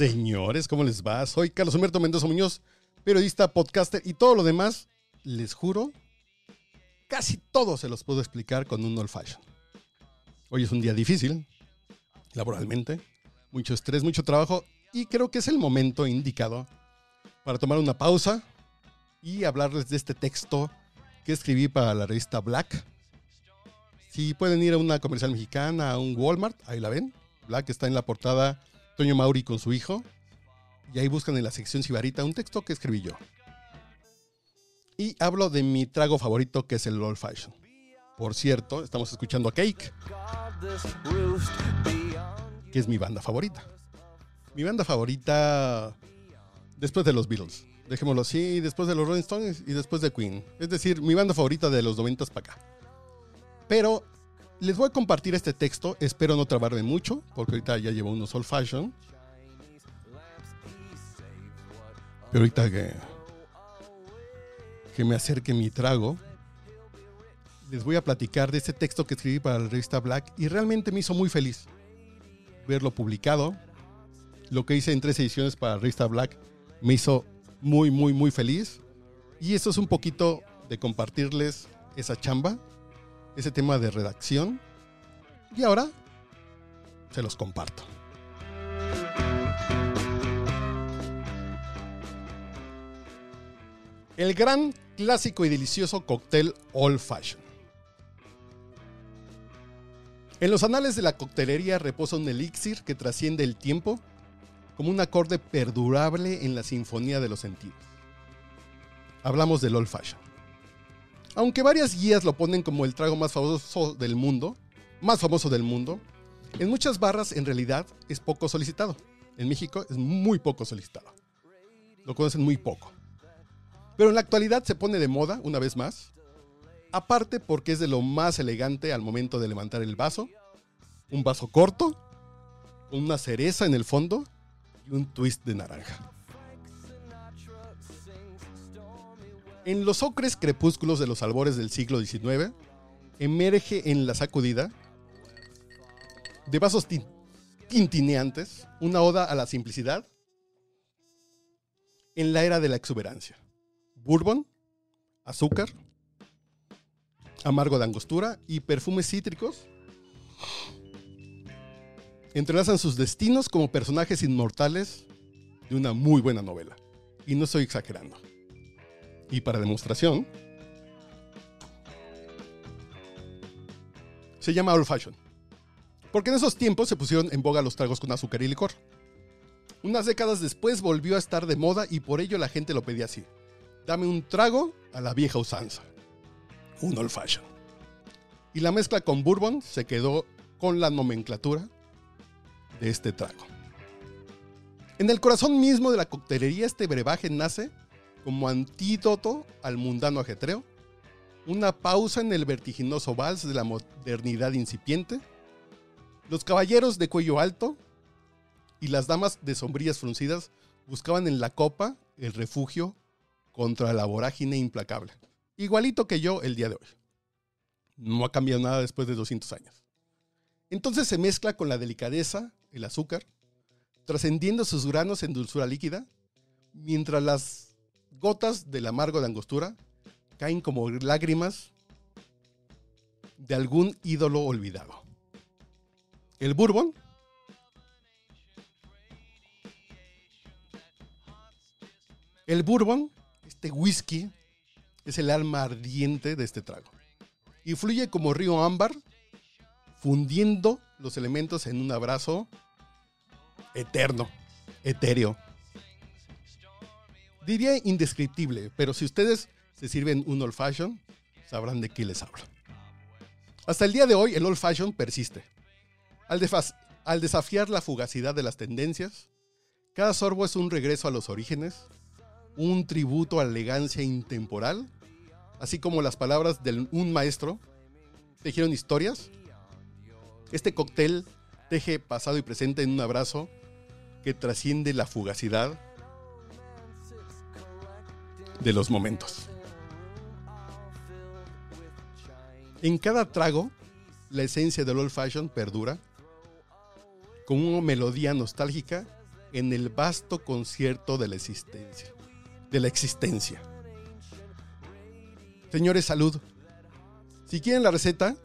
Señores, ¿cómo les va? Soy Carlos Humberto Mendoza Muñoz, periodista, podcaster y todo lo demás. Les juro, casi todo se los puedo explicar con un old fashion. Hoy es un día difícil, laboralmente, mucho estrés, mucho trabajo y creo que es el momento indicado para tomar una pausa y hablarles de este texto que escribí para la revista Black. Si pueden ir a una comercial mexicana, a un Walmart, ahí la ven. Black está en la portada Toño Mauri con su hijo. Y ahí buscan en la sección Sibarita un texto que escribí yo. Y hablo de mi trago favorito que es el Old Fashion. Por cierto, estamos escuchando a Cake, que es mi banda favorita. Mi banda favorita después de los Beatles. Dejémoslo así, después de los Rolling Stones y después de Queen. Es decir, mi banda favorita de los 90 para acá. Pero les voy a compartir este texto, espero no trabarme mucho, porque ahorita ya llevo unos old fashion. Pero ahorita que, que me acerque mi trago, les voy a platicar de este texto que escribí para la revista Black y realmente me hizo muy feliz verlo publicado. Lo que hice en tres ediciones para la revista Black me hizo muy, muy, muy feliz. Y esto es un poquito de compartirles esa chamba ese tema de redacción. Y ahora se los comparto. El gran, clásico y delicioso cóctel Old Fashion. En los anales de la coctelería reposa un elixir que trasciende el tiempo como un acorde perdurable en la sinfonía de los sentidos. Hablamos del Old Fashion. Aunque varias guías lo ponen como el trago más famoso del mundo, más famoso del mundo, en muchas barras en realidad es poco solicitado. En México es muy poco solicitado. Lo conocen muy poco. Pero en la actualidad se pone de moda, una vez más, aparte porque es de lo más elegante al momento de levantar el vaso, un vaso corto, una cereza en el fondo y un twist de naranja. En los ocres crepúsculos de los albores del siglo XIX, emerge en la sacudida de vasos tintineantes una oda a la simplicidad en la era de la exuberancia. Bourbon, azúcar, amargo de angostura y perfumes cítricos entrelazan sus destinos como personajes inmortales de una muy buena novela. Y no estoy exagerando. Y para demostración, se llama Old Fashion. Porque en esos tiempos se pusieron en boga los tragos con azúcar y licor. Unas décadas después volvió a estar de moda y por ello la gente lo pedía así. Dame un trago a la vieja usanza. Un Old Fashion. Y la mezcla con bourbon se quedó con la nomenclatura de este trago. En el corazón mismo de la coctelería este brebaje nace como antídoto al mundano ajetreo, una pausa en el vertiginoso vals de la modernidad incipiente, los caballeros de cuello alto y las damas de sombrillas fruncidas buscaban en la copa el refugio contra la vorágine implacable. Igualito que yo el día de hoy. No ha cambiado nada después de 200 años. Entonces se mezcla con la delicadeza, el azúcar, trascendiendo sus granos en dulzura líquida, mientras las gotas del amargo de angostura caen como lágrimas de algún ídolo olvidado. El bourbon El bourbon, este whisky, es el alma ardiente de este trago. Y fluye como río ámbar, fundiendo los elementos en un abrazo eterno, etéreo. Diría indescriptible, pero si ustedes se sirven un old fashion, sabrán de qué les hablo. Hasta el día de hoy, el old fashion persiste. Al, al desafiar la fugacidad de las tendencias, Cada sorbo es un regreso a los orígenes, un tributo a la elegancia intemporal, así como las palabras de un maestro tejieron historias. Este cóctel teje pasado y presente en un abrazo que trasciende la fugacidad de los momentos. En cada trago, la esencia del old fashion perdura con una melodía nostálgica en el vasto concierto de la existencia. De la existencia. Señores, salud. Si quieren la receta,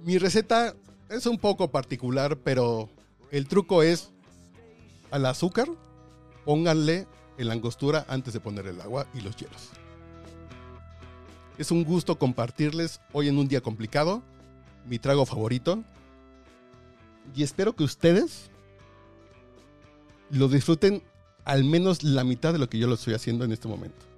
mi receta es un poco particular, pero el truco es al azúcar, pónganle en la angostura antes de poner el agua y los hielos. Es un gusto compartirles hoy en un día complicado mi trago favorito y espero que ustedes lo disfruten al menos la mitad de lo que yo lo estoy haciendo en este momento.